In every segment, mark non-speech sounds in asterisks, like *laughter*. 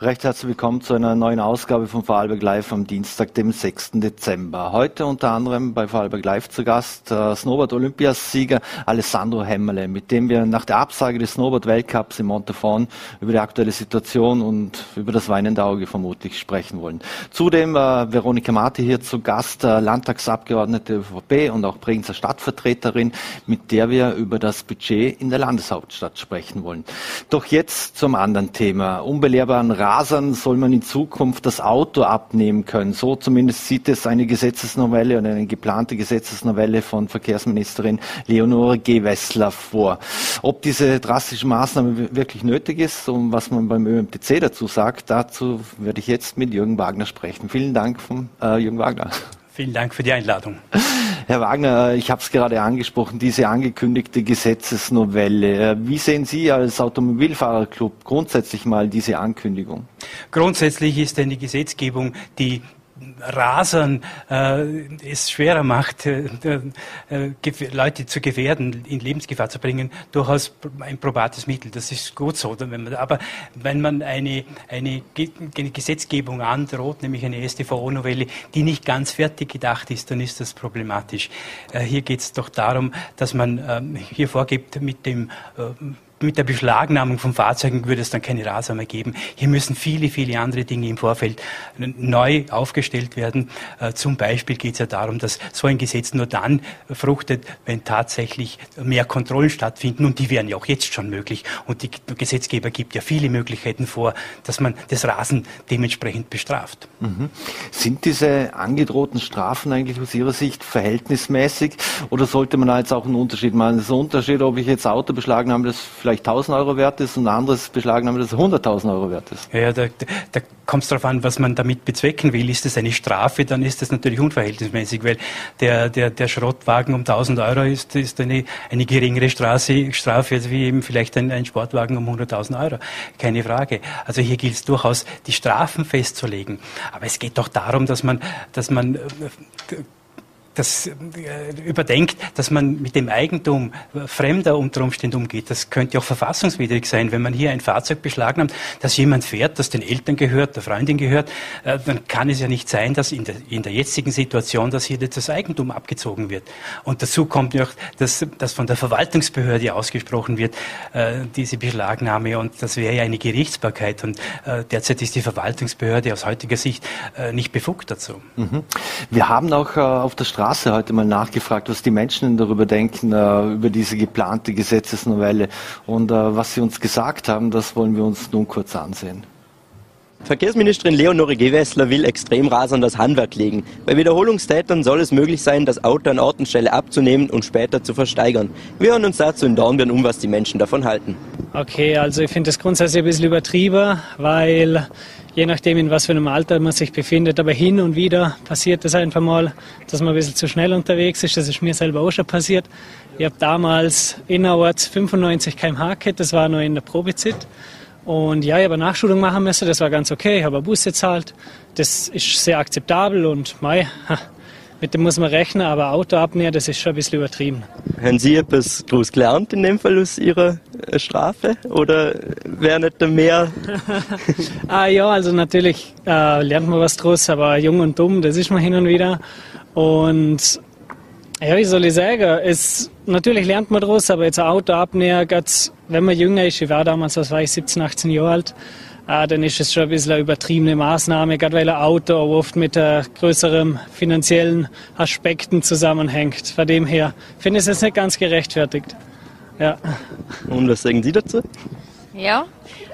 Recht herzlich willkommen zu einer neuen Ausgabe von Vorarlberg Live am Dienstag, dem 6. Dezember. Heute unter anderem bei Vorarlberg Live zu Gast äh, Snowboard-Olympiasieger Alessandro Hemmerle, mit dem wir nach der Absage des Snowboard-Weltcups in Montafon über die aktuelle Situation und über das weinende Auge vermutlich sprechen wollen. Zudem äh, Veronika Marti hier zu Gast, äh, Landtagsabgeordnete ÖVP und auch Bregenzer Stadtvertreterin, mit der wir über das Budget in der Landeshauptstadt sprechen wollen. Doch jetzt zum anderen Thema. Unbelehrbaren Rasern soll man in Zukunft das Auto abnehmen können. So zumindest sieht es eine Gesetzesnovelle oder eine geplante Gesetzesnovelle von Verkehrsministerin Leonore Gewessler vor. Ob diese drastische Maßnahme wirklich nötig ist und was man beim ÖMTC dazu sagt, dazu werde ich jetzt mit Jürgen Wagner sprechen. Vielen Dank von äh, Jürgen Wagner. Vielen Dank für die Einladung. Herr Wagner, ich habe es gerade angesprochen, diese angekündigte Gesetzesnovelle. Wie sehen Sie als Automobilfahrerclub grundsätzlich mal diese Ankündigung? Grundsätzlich ist eine Gesetzgebung, die Rasern äh, es schwerer macht, äh, äh, Leute zu gefährden, in Lebensgefahr zu bringen, durchaus ein probates Mittel. Das ist gut so. Wenn man, aber wenn man eine, eine, eine Gesetzgebung androht, nämlich eine StVO-Novelle, die nicht ganz fertig gedacht ist, dann ist das problematisch. Äh, hier geht es doch darum, dass man ähm, hier vorgibt, mit dem äh, mit der Beschlagnahmung von Fahrzeugen würde es dann keine Raser mehr geben. Hier müssen viele, viele andere Dinge im Vorfeld neu aufgestellt werden. Äh, zum Beispiel geht es ja darum, dass so ein Gesetz nur dann fruchtet, wenn tatsächlich mehr Kontrollen stattfinden. Und die wären ja auch jetzt schon möglich. Und die Gesetzgeber gibt ja viele Möglichkeiten vor, dass man das Rasen dementsprechend bestraft. Mhm. Sind diese angedrohten Strafen eigentlich aus Ihrer Sicht verhältnismäßig? Oder sollte man da jetzt auch einen Unterschied machen? Das ist ein Unterschied, ob ich jetzt Auto beschlagen habe, das vielleicht 1000 Euro wert ist und ein anderes beschlagen das 100.000 Euro wert ist. Ja, da, da kommt es darauf an, was man damit bezwecken will. Ist es eine Strafe, dann ist das natürlich unverhältnismäßig, weil der, der, der Schrottwagen um 1000 Euro ist, ist eine, eine geringere Strafe, Strafe als wie eben vielleicht ein, ein Sportwagen um 100.000 Euro. Keine Frage. Also hier gilt es durchaus, die Strafen festzulegen. Aber es geht doch darum, dass man, dass man äh, das äh, überdenkt, dass man mit dem Eigentum Fremder unter Umständen umgeht. Das könnte auch verfassungswidrig sein, wenn man hier ein Fahrzeug beschlagnahmt, das jemand fährt, das den Eltern gehört, der Freundin gehört, äh, dann kann es ja nicht sein, dass in der, in der jetzigen Situation, dass hier das Eigentum abgezogen wird. Und dazu kommt noch, dass, dass von der Verwaltungsbehörde ausgesprochen wird, äh, diese Beschlagnahme. Und das wäre ja eine Gerichtsbarkeit. Und derzeit ist die Verwaltungsbehörde aus heutiger Sicht nicht befugt dazu. Mhm. Wir haben auch auf der Straße Straße heute mal nachgefragt, was die Menschen darüber denken, äh, über diese geplante Gesetzesnovelle. Und äh, was sie uns gesagt haben, das wollen wir uns nun kurz ansehen. Verkehrsministerin Leonore Gewessler will Extremrasern das Handwerk legen. Bei Wiederholungstätern soll es möglich sein, das Auto an Ort und Stelle abzunehmen und später zu versteigern. Wir hören uns dazu in Dornbirn um, was die Menschen davon halten. Okay, also ich finde das grundsätzlich ein bisschen übertrieben, weil je nachdem, in was für einem Alter man sich befindet. Aber hin und wieder passiert es einfach mal, dass man ein bisschen zu schnell unterwegs ist. Das ist mir selber auch schon passiert. Ich habe damals innerorts 95 km/h gehabt, das war noch in der Probezeit. Und ja, ich habe eine Nachschulung machen müssen, das war ganz okay. Ich habe eine Busse gezahlt, das ist sehr akzeptabel und mei, mit dem muss man rechnen, aber Auto abnehmen, das ist schon ein bisschen übertrieben. Haben Sie etwas groß gelernt in dem Fall aus Ihrer äh, Strafe oder wäre nicht mehr? *laughs* ah ja, also natürlich äh, lernt man was draus, aber jung und dumm, das ist man hin und wieder. Und ja, wie soll ich sagen, es, natürlich lernt man draus, aber jetzt ein Auto abnehmen, wenn man jünger ist, ich war damals, was war ich, 17, 18 Jahre alt, ah, dann ist es schon ein bisschen eine übertriebene Maßnahme, gerade weil ein Auto oft mit äh, größeren finanziellen Aspekten zusammenhängt. Von dem her finde ich es nicht ganz gerechtfertigt. Ja. Und was sagen Sie dazu? Ja,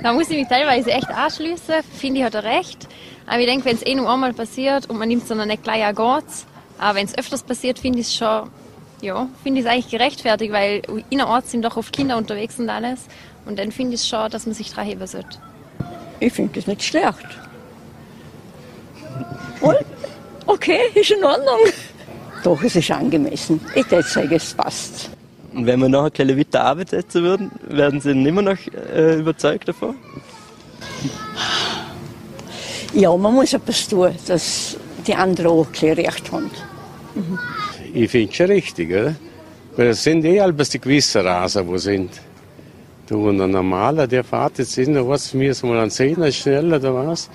da muss ich mich teilweise echt anschließen. Finde ich, hat er recht. Aber ich denke, wenn es eh nur einmal passiert und man nimmt es dann nicht gleich an geht's. Aber wenn es öfters passiert, finde ich es schon, ja, finde ich es eigentlich gerechtfertigt, weil innerorts sind doch oft Kinder unterwegs und alles. Und dann finde ich es schon, dass man sich daran heben sollte. Ich finde das nicht schlecht. Und? Okay, ist in Ordnung. Doch, es ist angemessen. Ich würde sagen, es passt. Und wenn wir noch eine kleine weiter Arbeit setzen würden, werden Sie immer noch äh, überzeugt davon? Ja, man muss etwas tun, dass die anderen auch ein recht haben. Mhm. Ich finde es schon richtig, oder? Weil es sind eh alles die gewissen Rasen, die sind. Du, und ein normaler, der fährt jetzt in der was mir so mal ein Zehner schneller oder was.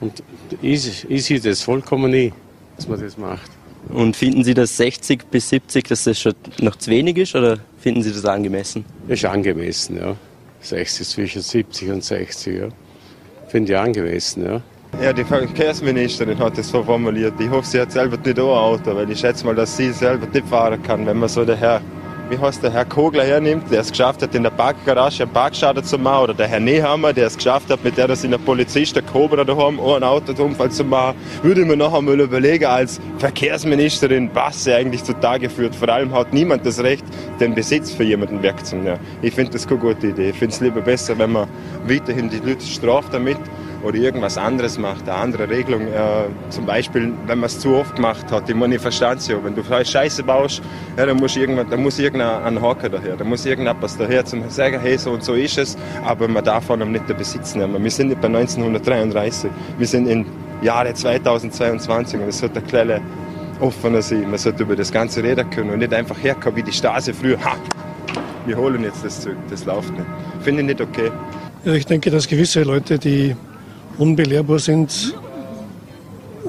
Und ich, ich sehe das vollkommen nie, dass man das macht. Und finden Sie, dass 60 bis 70, dass das schon noch zu wenig ist oder finden Sie das angemessen? Ist angemessen, ja. 60 zwischen 70 und 60, ja. Finde ich angemessen, ja. Ja, die Verkehrsministerin hat das so formuliert. Ich hoffe, sie hat selber nicht auch ein Auto, weil ich schätze mal, dass sie selber nicht fahren kann, wenn man so daher wie heißt der Herr Kogler hernimmt, der es geschafft hat, in der Parkgarage einen Parkschaden zu machen, oder der Herr Nehammer, der es geschafft hat, mit der das in der Polizist der Cobra daheim einen Autounfall zu machen, würde ich mir noch einmal überlegen, als Verkehrsministerin, was sie eigentlich zutage führt. Vor allem hat niemand das Recht, den Besitz für jemanden wegzunehmen. Ich finde das keine gute Idee. Ich finde es lieber besser, wenn man weiterhin die Leute straft damit oder irgendwas anderes macht, eine andere Regelung. Äh, zum Beispiel, wenn man es zu oft gemacht hat. Es ja. Wenn du Scheiße baust, ja, dann, muss irgendwann, dann muss irgendein Haker daher, da muss irgendetwas daher, zum sagen, hey, so und so ist es, aber man darf von einem nicht den Besitz nehmen. Wir sind nicht bei 1933, wir sind in Jahre 2022 und es sollte eine kleine offener sein. Man sollte über das Ganze reden können und nicht einfach herkommen wie die Stasi früher. Ha! Wir holen jetzt das Zeug, das läuft nicht. Finde ich nicht okay. Ja, ich denke, dass gewisse Leute, die unbelehrbar sind,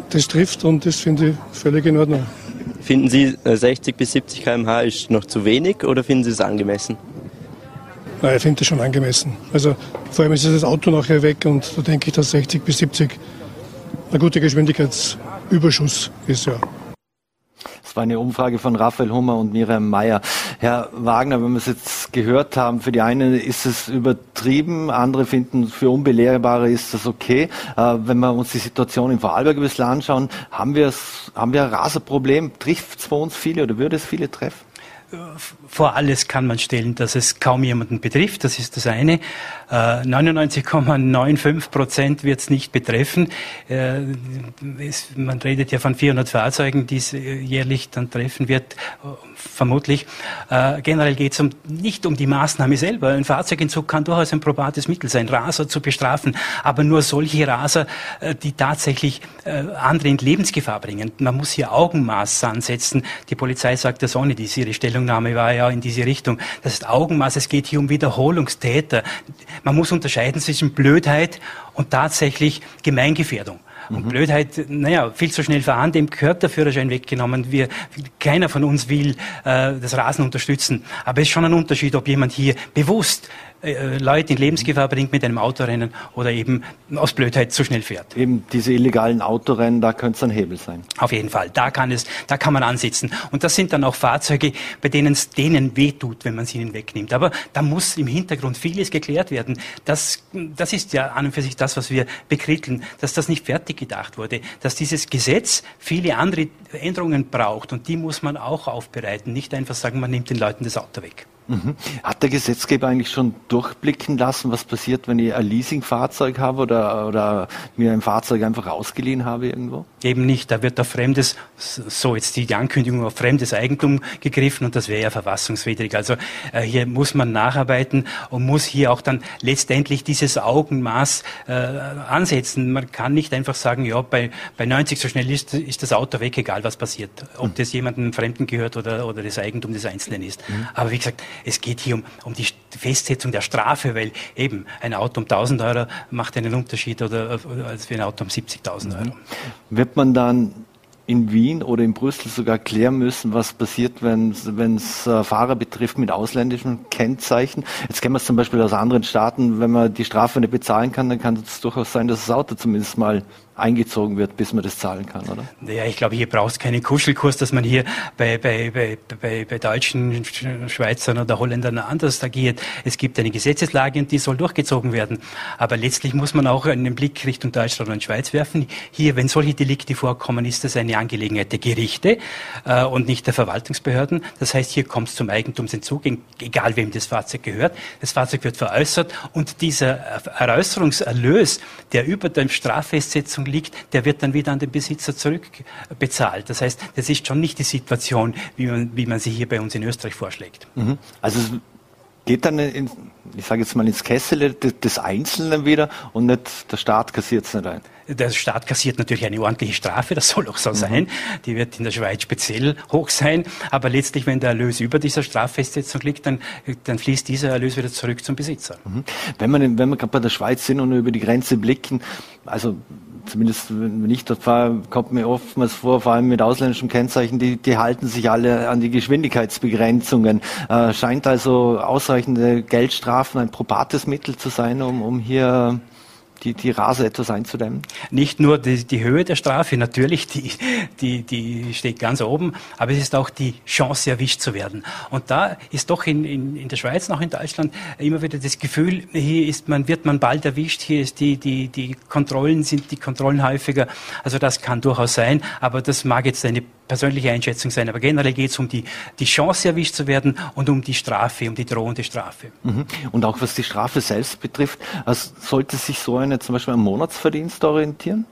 das trifft und das finde ich völlig in Ordnung. Finden Sie 60 äh, bis 70 km/h ist noch zu wenig oder finden Sie es angemessen? Nein, ich finde das schon angemessen. Also vor allem ist das Auto nachher weg und da denke ich, dass 60 bis 70 ein guter Geschwindigkeitsüberschuss ist, ja. Das war eine Umfrage von Raphael Hummer und Miriam Mayer. Herr Wagner, wenn wir es jetzt gehört haben, für die einen ist es übertrieben, andere finden, für Unbelehrbare ist das okay. Äh, wenn wir uns die Situation in Vorarlberg ein bisschen anschauen, haben wir, haben wir ein Raserproblem? Trifft es bei uns viele oder würde es viele treffen? Vor alles kann man stellen, dass es kaum jemanden betrifft. Das ist das eine. 99,95 äh, Prozent wird es nicht betreffen. Äh, man redet ja von 400 Fahrzeugen, die es äh, jährlich dann treffen wird, vermutlich. Generell geht es um, nicht um die Maßnahme selber. Ein Fahrzeugentzug kann durchaus ein probates Mittel sein, Raser zu bestrafen, aber nur solche Raser, die tatsächlich andere in Lebensgefahr bringen. Man muss hier Augenmaß ansetzen. Die Polizei sagt das ohne dies. Ihre Stellungnahme war ja in diese Richtung. Das ist Augenmaß. Es geht hier um Wiederholungstäter. Man muss unterscheiden zwischen Blödheit und tatsächlich Gemeingefährdung. Und mhm. Blödheit, naja, viel zu schnell fahren, dem gehört der Führerschein weggenommen. Wir, keiner von uns will äh, das Rasen unterstützen. Aber es ist schon ein Unterschied, ob jemand hier bewusst äh, Leute in Lebensgefahr bringt mit einem Autorennen oder eben aus Blödheit zu schnell fährt. Eben diese illegalen Autorennen, da könnte es ein Hebel sein. Auf jeden Fall, da kann es, da kann man ansetzen. Und das sind dann auch Fahrzeuge, bei denen es denen wehtut, wenn man sie ihnen wegnimmt. Aber da muss im Hintergrund vieles geklärt werden. Das, das ist ja an und für sich das, was wir bekritteln, dass das nicht fertig gedacht wurde, dass dieses Gesetz viele andere Änderungen braucht und die muss man auch aufbereiten. Nicht einfach sagen, man nimmt den Leuten das Auto weg. Mhm. Hat der Gesetzgeber eigentlich schon durchblicken lassen, was passiert, wenn ich ein Leasingfahrzeug habe oder, oder mir ein Fahrzeug einfach ausgeliehen habe irgendwo? Eben nicht. Da wird auf fremdes, so jetzt die Ankündigung auf fremdes Eigentum gegriffen und das wäre ja verfassungswidrig. Also äh, hier muss man nacharbeiten und muss hier auch dann letztendlich dieses Augenmaß äh, ansetzen. Man kann nicht einfach sagen, ja, bei, bei 90 so schnell ist, ist das Auto weg, egal was passiert. Ob mhm. das jemandem Fremden gehört oder, oder das Eigentum des Einzelnen ist. Mhm. Aber wie gesagt, es geht hier um, um die Festsetzung der Strafe, weil eben ein Auto um 1000 Euro macht einen Unterschied oder, als für ein Auto um 70.000 Euro. Wird man dann in Wien oder in Brüssel sogar klären müssen, was passiert, wenn es äh, Fahrer betrifft mit ausländischen Kennzeichen. Jetzt kennen wir es zum Beispiel aus anderen Staaten, wenn man die Strafe nicht bezahlen kann, dann kann es durchaus sein, dass das Auto zumindest mal eingezogen wird, bis man das zahlen kann, oder? Ja, ich glaube, hier braucht es keinen Kuschelkurs, dass man hier bei, bei, bei, bei, Deutschen, Schweizern oder Holländern anders agiert. Es gibt eine Gesetzeslage und die soll durchgezogen werden. Aber letztlich muss man auch einen Blick Richtung Deutschland und Schweiz werfen. Hier, wenn solche Delikte vorkommen, ist das eine Angelegenheit der Gerichte äh, und nicht der Verwaltungsbehörden. Das heißt, hier kommt es zum Eigentumsentzug, egal wem das Fahrzeug gehört. Das Fahrzeug wird veräußert und dieser Eräußerungserlös, der über der Straffestsetzung liegt, der wird dann wieder an den Besitzer zurückbezahlt. Das heißt, das ist schon nicht die Situation, wie man, wie man sie hier bei uns in Österreich vorschlägt. Mhm. Also es geht dann in, ich sage jetzt mal, ins Kessel des Einzelnen wieder und nicht der Staat kassiert es nicht ein. Der Staat kassiert natürlich eine ordentliche Strafe, das soll auch so mhm. sein. Die wird in der Schweiz speziell hoch sein. Aber letztlich, wenn der Erlös über dieser Straffestsetzung liegt, dann, dann fließt dieser Erlös wieder zurück zum Besitzer. Mhm. Wenn man, wenn wir gerade bei der Schweiz sind und über die Grenze blicken, also zumindest wenn ich dort fahre, kommt mir oftmals vor, vor allem mit ausländischem Kennzeichen, die, die halten sich alle an die Geschwindigkeitsbegrenzungen. Äh, scheint also ausreichende Geldstrafen ein probates Mittel zu sein, um, um hier die, die Rase etwas einzudämmen? Nicht nur die, die Höhe der Strafe, natürlich, die, die, die steht ganz oben, aber es ist auch die Chance, erwischt zu werden. Und da ist doch in, in, in der Schweiz, noch in Deutschland, immer wieder das Gefühl, hier ist man, wird man bald erwischt, hier ist die, die, die Kontrollen, sind die Kontrollen häufiger. Also das kann durchaus sein, aber das mag jetzt eine persönliche Einschätzung sein. Aber generell geht es um die, die Chance, erwischt zu werden und um die Strafe, um die drohende Strafe. Mhm. Und auch was die Strafe selbst betrifft, also sollte sich so eine zum Beispiel am Monatsverdienst orientieren?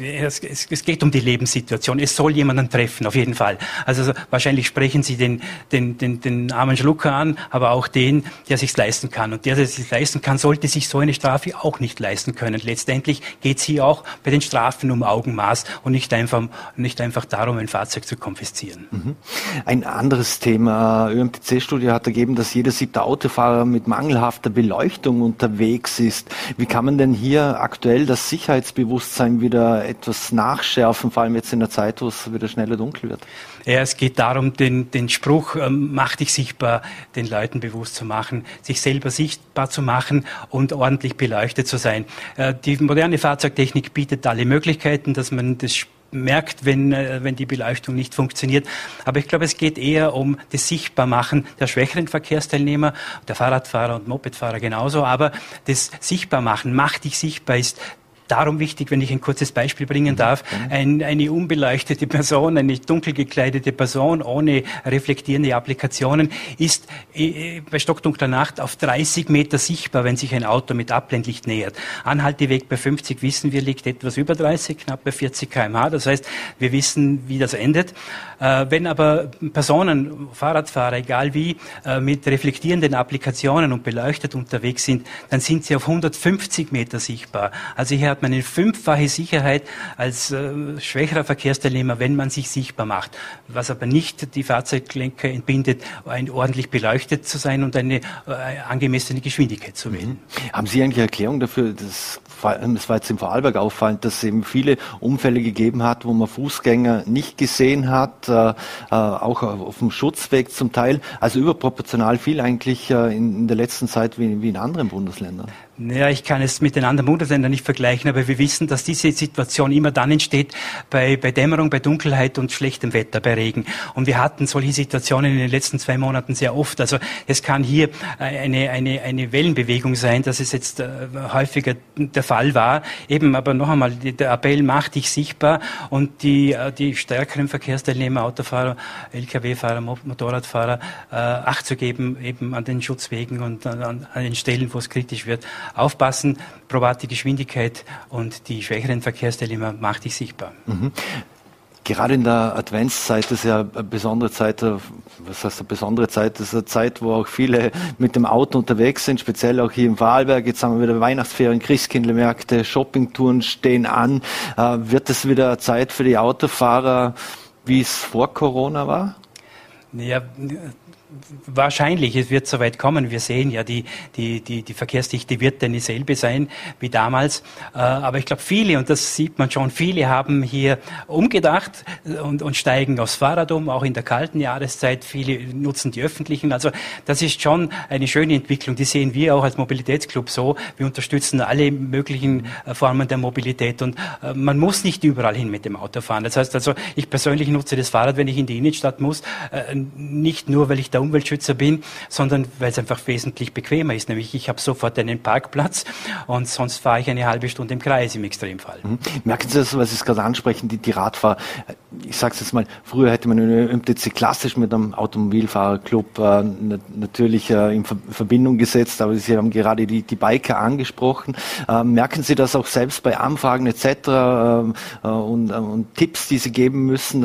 Es, es, geht um die Lebenssituation. Es soll jemanden treffen, auf jeden Fall. Also wahrscheinlich sprechen Sie den, den, den, den armen Schlucker an, aber auch den, der sich leisten kann. Und der, der sich leisten kann, sollte sich so eine Strafe auch nicht leisten können. Letztendlich geht es hier auch bei den Strafen um Augenmaß und nicht einfach, nicht einfach darum, ein Fahrzeug zu konfiszieren. Mhm. Ein anderes Thema. ÖMTC-Studie hat ergeben, dass jeder siebte Autofahrer mit mangelhafter Beleuchtung unterwegs ist. Wie kann man denn hier aktuell das Sicherheitsbewusstsein Wieder etwas nachschärfen, vor allem jetzt in der Zeit, wo es wieder schneller dunkel wird? Ja, es geht darum, den, den Spruch, ähm, mach dich sichtbar, den Leuten bewusst zu machen, sich selber sichtbar zu machen und ordentlich beleuchtet zu sein. Äh, die moderne Fahrzeugtechnik bietet alle Möglichkeiten, dass man das merkt, wenn, äh, wenn die Beleuchtung nicht funktioniert. Aber ich glaube, es geht eher um das Sichtbarmachen der schwächeren Verkehrsteilnehmer, der Fahrradfahrer und Mopedfahrer genauso. Aber das Sichtbarmachen, mach dich sichtbar ist darum wichtig, wenn ich ein kurzes Beispiel bringen darf. Ein, eine unbeleuchtete Person, eine dunkel gekleidete Person ohne reflektierende Applikationen ist äh, bei stockdunkler Nacht auf 30 Meter sichtbar, wenn sich ein Auto mit Abblendlicht nähert. Anhalteweg bei 50 wissen wir liegt etwas über 30, knapp bei 40 kmh. Das heißt, wir wissen, wie das endet. Äh, wenn aber Personen, Fahrradfahrer, egal wie, äh, mit reflektierenden Applikationen und beleuchtet unterwegs sind, dann sind sie auf 150 Meter sichtbar. Also hier hat man eine fünffache Sicherheit als äh, schwächerer Verkehrsteilnehmer, wenn man sich sichtbar macht. Was aber nicht die Fahrzeuglenker entbindet, ein ordentlich beleuchtet zu sein und eine äh, angemessene Geschwindigkeit zu wählen. Mhm. Haben Sie eigentlich Erklärung dafür, dass es war jetzt im Vorarlberg auffallend, dass es eben viele Unfälle gegeben hat, wo man Fußgänger nicht gesehen hat, äh, äh auch auf dem Schutzweg zum Teil. Also überproportional viel eigentlich äh, in, in, der letzten Zeit wie, wie in anderen Bundesländern. Naja, ich kann es mit den anderen Bundesländern nicht vergleichen, aber wir wissen, dass diese Situation immer dann entsteht bei, bei Dämmerung, bei Dunkelheit und schlechtem Wetter, bei Regen. Und wir hatten solche Situationen in den letzten zwei Monaten sehr oft. Also es kann hier eine, eine, eine Wellenbewegung sein, dass es jetzt äh, häufiger der Fall war. Eben, aber noch einmal, der Appell macht dich sichtbar und die, äh, die stärkeren Verkehrsteilnehmer, Autofahrer, Lkw-Fahrer, Motorradfahrer, äh, Acht zu geben, eben an den Schutzwegen und an, an den Stellen, wo es kritisch wird aufpassen, probate Geschwindigkeit und die schwächeren Verkehrsteilnehmer macht dich sichtbar. Mhm. Gerade in der Adventszeit ist ja eine besondere Zeit, was heißt eine besondere Zeit? Das ist eine Zeit, wo auch viele mit dem Auto unterwegs sind, speziell auch hier im Vorarlberg. Jetzt haben wir wieder Weihnachtsferien, Christkindlmärkte, Shoppingtouren stehen an. Äh, wird es wieder Zeit für die Autofahrer, wie es vor Corona war? Ja, Wahrscheinlich, es wird so weit kommen. Wir sehen ja, die, die, die, die Verkehrsdichte wird dann dieselbe sein wie damals. Äh, aber ich glaube, viele, und das sieht man schon, viele haben hier umgedacht und, und steigen aufs Fahrrad um, auch in der kalten Jahreszeit. Viele nutzen die öffentlichen. Also das ist schon eine schöne Entwicklung. Die sehen wir auch als Mobilitätsclub so. Wir unterstützen alle möglichen äh, Formen der Mobilität und äh, man muss nicht überall hin mit dem Auto fahren. Das heißt also, ich persönlich nutze das Fahrrad, wenn ich in die Innenstadt muss, nicht nur, weil ich da der Umweltschützer bin, sondern weil es einfach wesentlich bequemer ist. Nämlich ich habe sofort einen Parkplatz und sonst fahre ich eine halbe Stunde im Kreis im Extremfall. Mhm. Merken Sie das, was Sie gerade ansprechen, die, die Radfahrer? Ich sage es jetzt mal, früher hätte man eine MTC klassisch mit einem Automobilfahrerclub äh, natürlich äh, in Verbindung gesetzt, aber Sie haben gerade die, die Biker angesprochen. Äh, merken Sie das auch selbst bei Anfragen etc. Äh, äh, und, äh, und Tipps, die Sie geben müssen,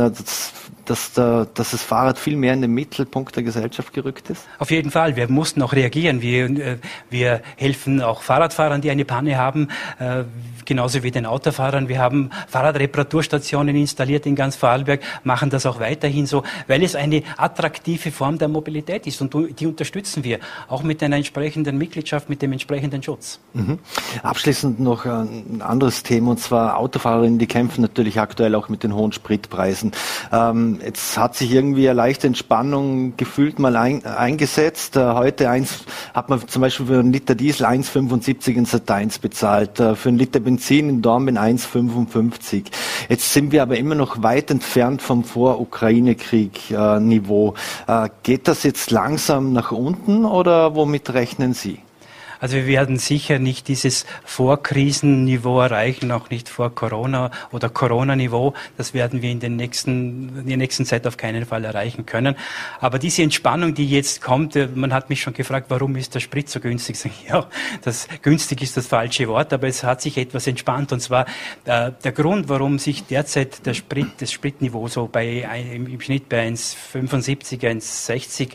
dass, dass, dass das Fahrrad viel mehr in den Mittelpunkt der Gesellschaft Gesellschaft gerückt ist? Auf jeden Fall. Wir mussten auch reagieren. Wir, äh, wir helfen auch Fahrradfahrern, die eine Panne haben, äh, genauso wie den Autofahrern. Wir haben Fahrradreparaturstationen installiert in ganz Vorarlberg, machen das auch weiterhin so, weil es eine attraktive Form der Mobilität ist und die unterstützen wir, auch mit einer entsprechenden Mitgliedschaft, mit dem entsprechenden Schutz. Mhm. Abschließend noch ein anderes Thema, und zwar Autofahrerinnen, die kämpfen natürlich aktuell auch mit den hohen Spritpreisen. Ähm, jetzt hat sich irgendwie eine leichte Entspannung gefühlt mal ein, eingesetzt. Äh, heute eins, hat man zum Beispiel für einen Liter Diesel 1,75 in Sat 1 bezahlt, äh, für einen Liter Benzin in Dornbirn 1,55. Jetzt sind wir aber immer noch weit entfernt vom Vor-Ukraine-Krieg-Niveau. Äh, geht das jetzt langsam nach unten oder womit rechnen Sie? Also wir werden sicher nicht dieses Vorkrisenniveau erreichen, auch nicht vor Corona oder Corona-Niveau. Das werden wir in, den nächsten, in der nächsten Zeit auf keinen Fall erreichen können. Aber diese Entspannung, die jetzt kommt, äh, man hat mich schon gefragt, warum ist der Sprit so günstig? *laughs* Ja, das günstig ist das falsche Wort, aber es hat sich etwas entspannt. Und zwar äh, der Grund, warum sich derzeit der Sprit, das Spritniveau so bei im Schnitt bei 1,75, 1,60,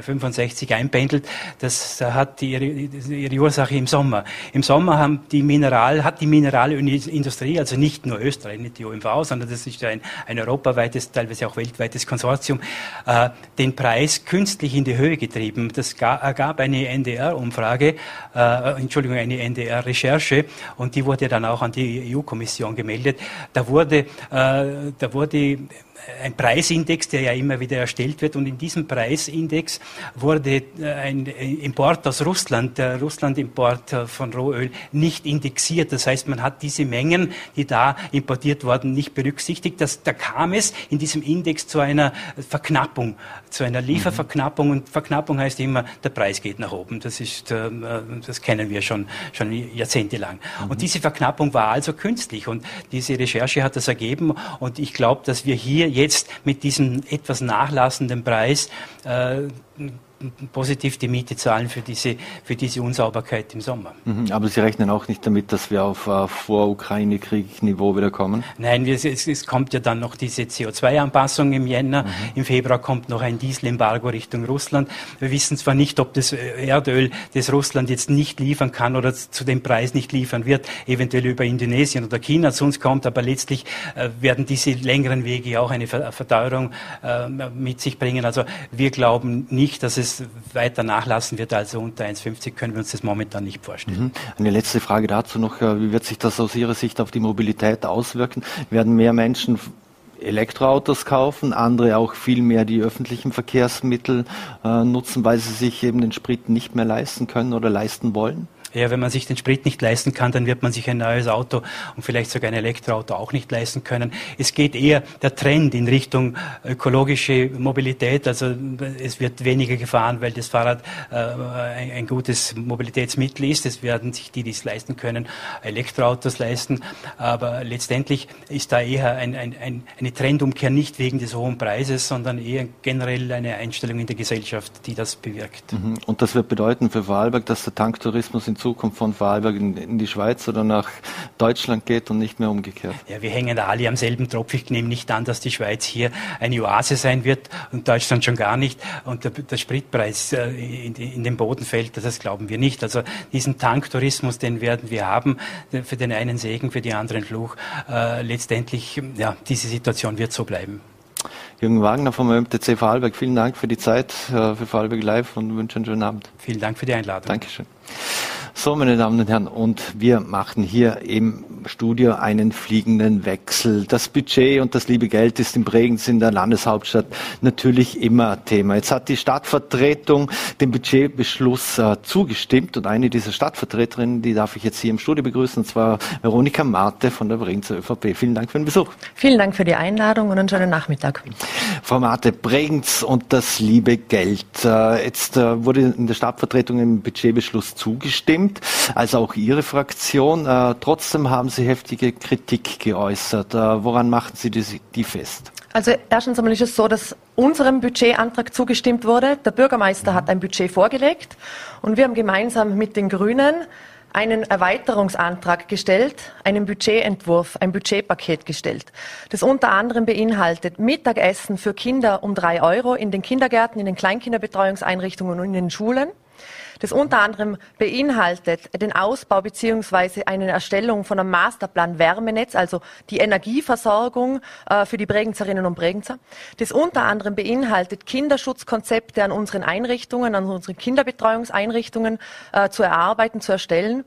65 einpendelt, das hat die, ihre die Ursache im Sommer. Im Sommer haben die Mineral, hat die Mineralindustrie, also nicht nur Österreich, nicht die OMV, sondern das ist ein, ein europaweites, teilweise auch weltweites Konsortium, äh, den Preis künstlich in die Höhe getrieben. Das ergab eine NDR-Umfrage, äh, Entschuldigung, eine NDR-Recherche und die wurde dann auch an die EU-Kommission gemeldet. Da wurde, äh, da wurde ein Preisindex, der ja immer wieder erstellt wird. Und in diesem Preisindex wurde äh, ein Import aus Russland, der Russland-Import äh, von Rohöl, nicht indexiert. Das heißt, man hat diese Mengen, die da importiert wurden, nicht berücksichtigt. Das, da kam es in diesem Index zu einer Verknappung, zu einer Lieferverknappung. Und Verknappung heißt immer, der Preis geht nach oben. Das ist, äh, das kennen wir schon, schon jahrzehntelang. Mhm. Und diese Verknappung war also künstlich. Und diese Recherche hat das ergeben. Und ich glaube, dass wir hier jetzt mit diesem etwas nachlassenden Preis äh, positiv die Miete zahlen für diese, für diese Unsauberkeit im Sommer. Mhm, aber Sie rechnen auch nicht damit, dass wir auf uh, Vor-Ukraine-Krieg-Niveau wieder kommen? Nein, wir, es, es, kommt ja dann noch diese CO2-Anpassung im Jänner. Mhm. Im Februar kommt noch ein Dieselembargo Richtung Russland. Wir wissen zwar nicht, ob das Erdöl, das Russland jetzt nicht liefern kann oder zu dem Preis nicht liefern wird, eventuell über Indonesien oder China zu uns kommt, aber letztlich äh, werden diese längeren Wege auch eine Verteuerung äh, mit sich bringen. Also wir glauben nicht, dass es weiter nachlassen wird, also unter 1,50 können wir uns das momentan nicht vorstellen. Mhm. Eine letzte Frage dazu noch. Äh, wie wird sich das aus Ihrer Sicht auf die Mobilität auswirken? Werden mehr Menschen Elektroautos kaufen, andere auch viel mehr die öffentlichen Verkehrsmittel äh, nutzen, weil sie sich eben den Sprit nicht mehr leisten können oder leisten wollen? Ja, wenn man sich den Sprit nicht leisten kann, dann wird man sich ein neues Auto und vielleicht sogar ein Elektroauto auch nicht leisten können. Es geht eher der Trend in Richtung ökologische Mobilität. Also es wird weniger gefahren, weil das Fahrrad äh, ein, ein, gutes Mobilitätsmittel ist. Es werden sich die, die es leisten können, Elektroautos leisten. Aber letztendlich ist da eher ein, ein, eine Trendumkehr nicht wegen des hohen Preises, sondern eher generell eine Einstellung in der Gesellschaft, die das bewirkt. Mhm. Und das wird bedeuten für Vorarlberg, dass der Tanktourismus in Zukunft von Vorarlberg in, in, die Schweiz oder nach Deutschland geht und nicht mehr umgekehrt. Ja, wir hängen da alle am selben Tropf. Ich nehme nicht an, dass die Schweiz hier eine Oase sein wird und Deutschland schon gar nicht. Und der, der Spritpreis äh, in, in, den Boden fällt, das glauben wir nicht. Also diesen Tanktourismus, den werden wir haben. Für den einen Segen, für die anderen Fluch. Äh, letztendlich, ja, diese Situation wird so bleiben. Jürgen Wagner vom MTC Vorarlberg, vielen Dank für die Zeit äh, für Vorarlberg Live und wünsche einen schönen Abend. Vielen Dank für die Einladung. Dankeschön. So, meine Damen und Herren, und wir machen hier im Studio einen fliegenden Wechsel. Das Budget und das liebe Geld ist in Bregenz in der Landeshauptstadt natürlich immer Thema. Jetzt hat die Stadtvertretung dem Budgetbeschluss äh, zugestimmt und eine dieser Stadtvertreterinnen, die darf ich jetzt hier im Studio begrüßen, und zwar Veronika Marte von der Bregenzer ÖVP. Vielen Dank für den Besuch. Vielen Dank für die Einladung und einen schönen Nachmittag. Frau Marte, Bregenz und das liebe Geld. Äh, jetzt äh, wurde in der Stadtvertretung im Budgetbeschluss zugestimmt stimmt, also auch Ihre Fraktion. Äh, trotzdem haben Sie heftige Kritik geäußert. Äh, woran machten Sie die, die fest? Also erstens einmal ist es so, dass unserem Budgetantrag zugestimmt wurde. Der Bürgermeister hat ein Budget vorgelegt und wir haben gemeinsam mit den Grünen einen Erweiterungsantrag gestellt, einen Budgetentwurf, ein Budgetpaket gestellt, das unter anderem beinhaltet Mittagessen für Kinder um drei Euro in den Kindergärten, in den Kleinkinderbetreuungseinrichtungen und in den Schulen das unter anderem beinhaltet den Ausbau beziehungsweise eine Erstellung von einem Masterplan Wärmenetz, also die Energieversorgung äh, für die Bregenzerinnen und Bregenzer. Das unter anderem beinhaltet Kinderschutzkonzepte an unseren Einrichtungen, an unseren Kinderbetreuungseinrichtungen äh, zu erarbeiten, zu erstellen.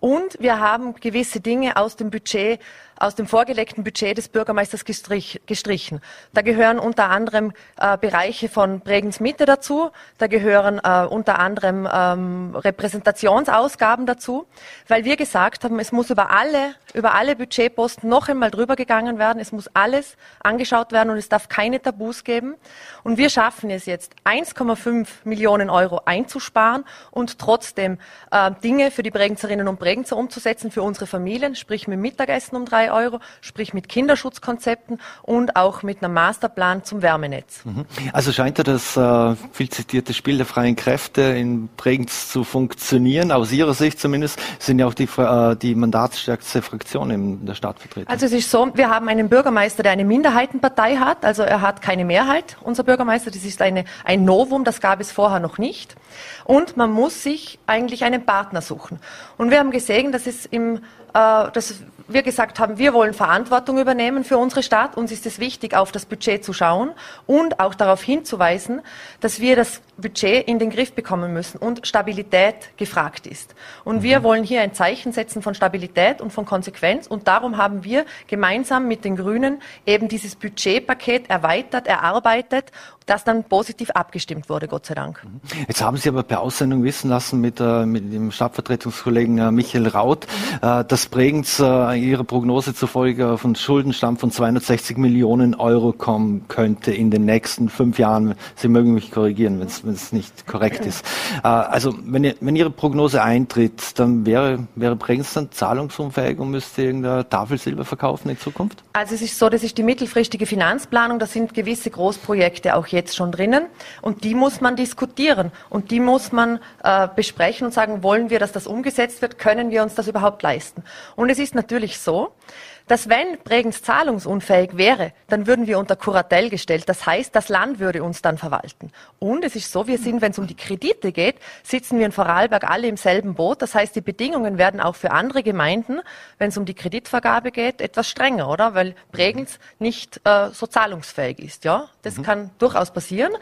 Und wir haben gewisse Dinge aus dem Budget aus dem vorgelegten Budget des Bürgermeisters gestrich, gestrichen. Da gehören unter anderem äh, Bereiche von Bregenz Mitte dazu, da gehören äh, unter anderem ähm, Repräsentationsausgaben dazu, weil wir gesagt haben, es muss über alle, über alle Budgetposten noch einmal drüber gegangen werden, es muss alles angeschaut werden und es darf keine Tabus geben. Und wir schaffen es jetzt, 1,5 Millionen Euro einzusparen und trotzdem äh, Dinge für die Bregenzerinnen und Bregenzer umzusetzen, für unsere Familien, sprich mit Mittagessen um drei drei Euro, sprich mit Kinderschutzkonzepten und auch mit einem Masterplan zum Wärmenetz. Mhm. Also scheint ja das äh, viel zitierte Spiel der freien Kräfte in Bregenz zu funktionieren. Aus Ihrer Sicht zumindest sind ja auch die, äh, die mandatsstärkste Fraktion in der Stadt vertreten. Also es ist so, wir haben einen Bürgermeister, der eine Minderheitenpartei hat. Also er hat keine Mehrheit, unser Bürgermeister. Das ist eine, ein Novum, das gab es vorher noch nicht. Und man muss sich eigentlich einen Partner suchen. Und wir haben gesehen, dass es im äh, dass wir gesagt haben, wir wollen Verantwortung übernehmen für unsere Stadt. Uns ist es wichtig, auf das Budget zu schauen und auch darauf hinzuweisen, dass wir das Budget in den Griff bekommen müssen und Stabilität gefragt ist. Und wir mhm. wollen hier ein Zeichen setzen von Stabilität und von Konsequenz. Und darum haben wir gemeinsam mit den Grünen eben dieses Budgetpaket erweitert, erarbeitet, das dann positiv abgestimmt wurde, Gott sei Dank. Mhm. Jetzt haben Sie aber per Aussendung wissen lassen mit, äh, mit dem Stadtvertretungskollegen äh, Michael Raut, mhm. äh, dass Bregenz äh, Ihrer Prognose zufolge von Schuldenstand von 260 Millionen Euro kommen könnte in den nächsten fünf Jahren. Sie mögen mich korrigieren, wenn es nicht korrekt ist. Äh, also wenn, wenn Ihre Prognose eintritt, dann wäre, wäre Bregenz dann zahlungsunfähig und müsste irgendeine Tafel Silber verkaufen in Zukunft? Also es ist so, das ist die mittelfristige Finanzplanung, da sind gewisse Großprojekte auch jetzt schon drinnen. Und die muss man diskutieren. Und die muss man äh, besprechen und sagen, wollen wir, dass das umgesetzt wird, können wir uns das überhaupt leisten? Und es ist natürlich so, dass wenn Bregenz zahlungsunfähig wäre, dann würden wir unter Kuratell gestellt. Das heißt, das Land würde uns dann verwalten. Und es ist so, wir sind, wenn es um die Kredite geht, sitzen wir in Vorarlberg alle im selben Boot. Das heißt, die Bedingungen werden auch für andere Gemeinden, wenn es um die Kreditvergabe geht, etwas strenger, oder? Weil Bregenz nicht äh, so zahlungsfähig ist. Ja, das mhm. kann durchaus passieren.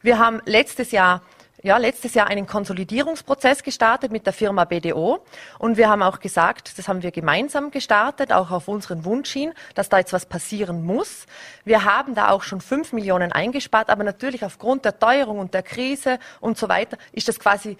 Wir haben letztes Jahr ja, letztes Jahr einen Konsolidierungsprozess gestartet mit der Firma BDO. Und wir haben auch gesagt, das haben wir gemeinsam gestartet, auch auf unseren Wunsch hin, dass da jetzt was passieren muss. Wir haben da auch schon fünf Millionen eingespart, aber natürlich aufgrund der Teuerung und der Krise und so weiter ist das quasi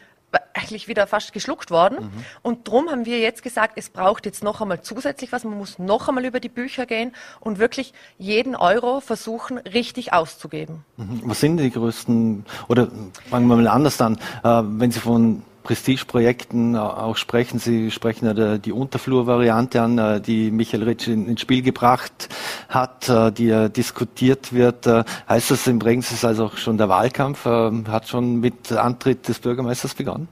eigentlich wieder fast geschluckt worden. Mhm. Und darum haben wir jetzt gesagt, es braucht jetzt noch einmal zusätzlich was. Man muss noch einmal über die Bücher gehen und wirklich jeden Euro versuchen, richtig auszugeben. Mhm. Was sind die größten, oder fangen wir mal anders an, äh, wenn Sie von Prestigeprojekten auch sprechen. Sie sprechen ja die Unterflur-Variante an, äh, die Michael Ritsch ins Spiel gebracht hat, äh, die ja diskutiert wird. Äh, heißt das im Bregenz ist also auch schon der Wahlkampf, hat schon mit Antritt des Bürgermeisters begonnen?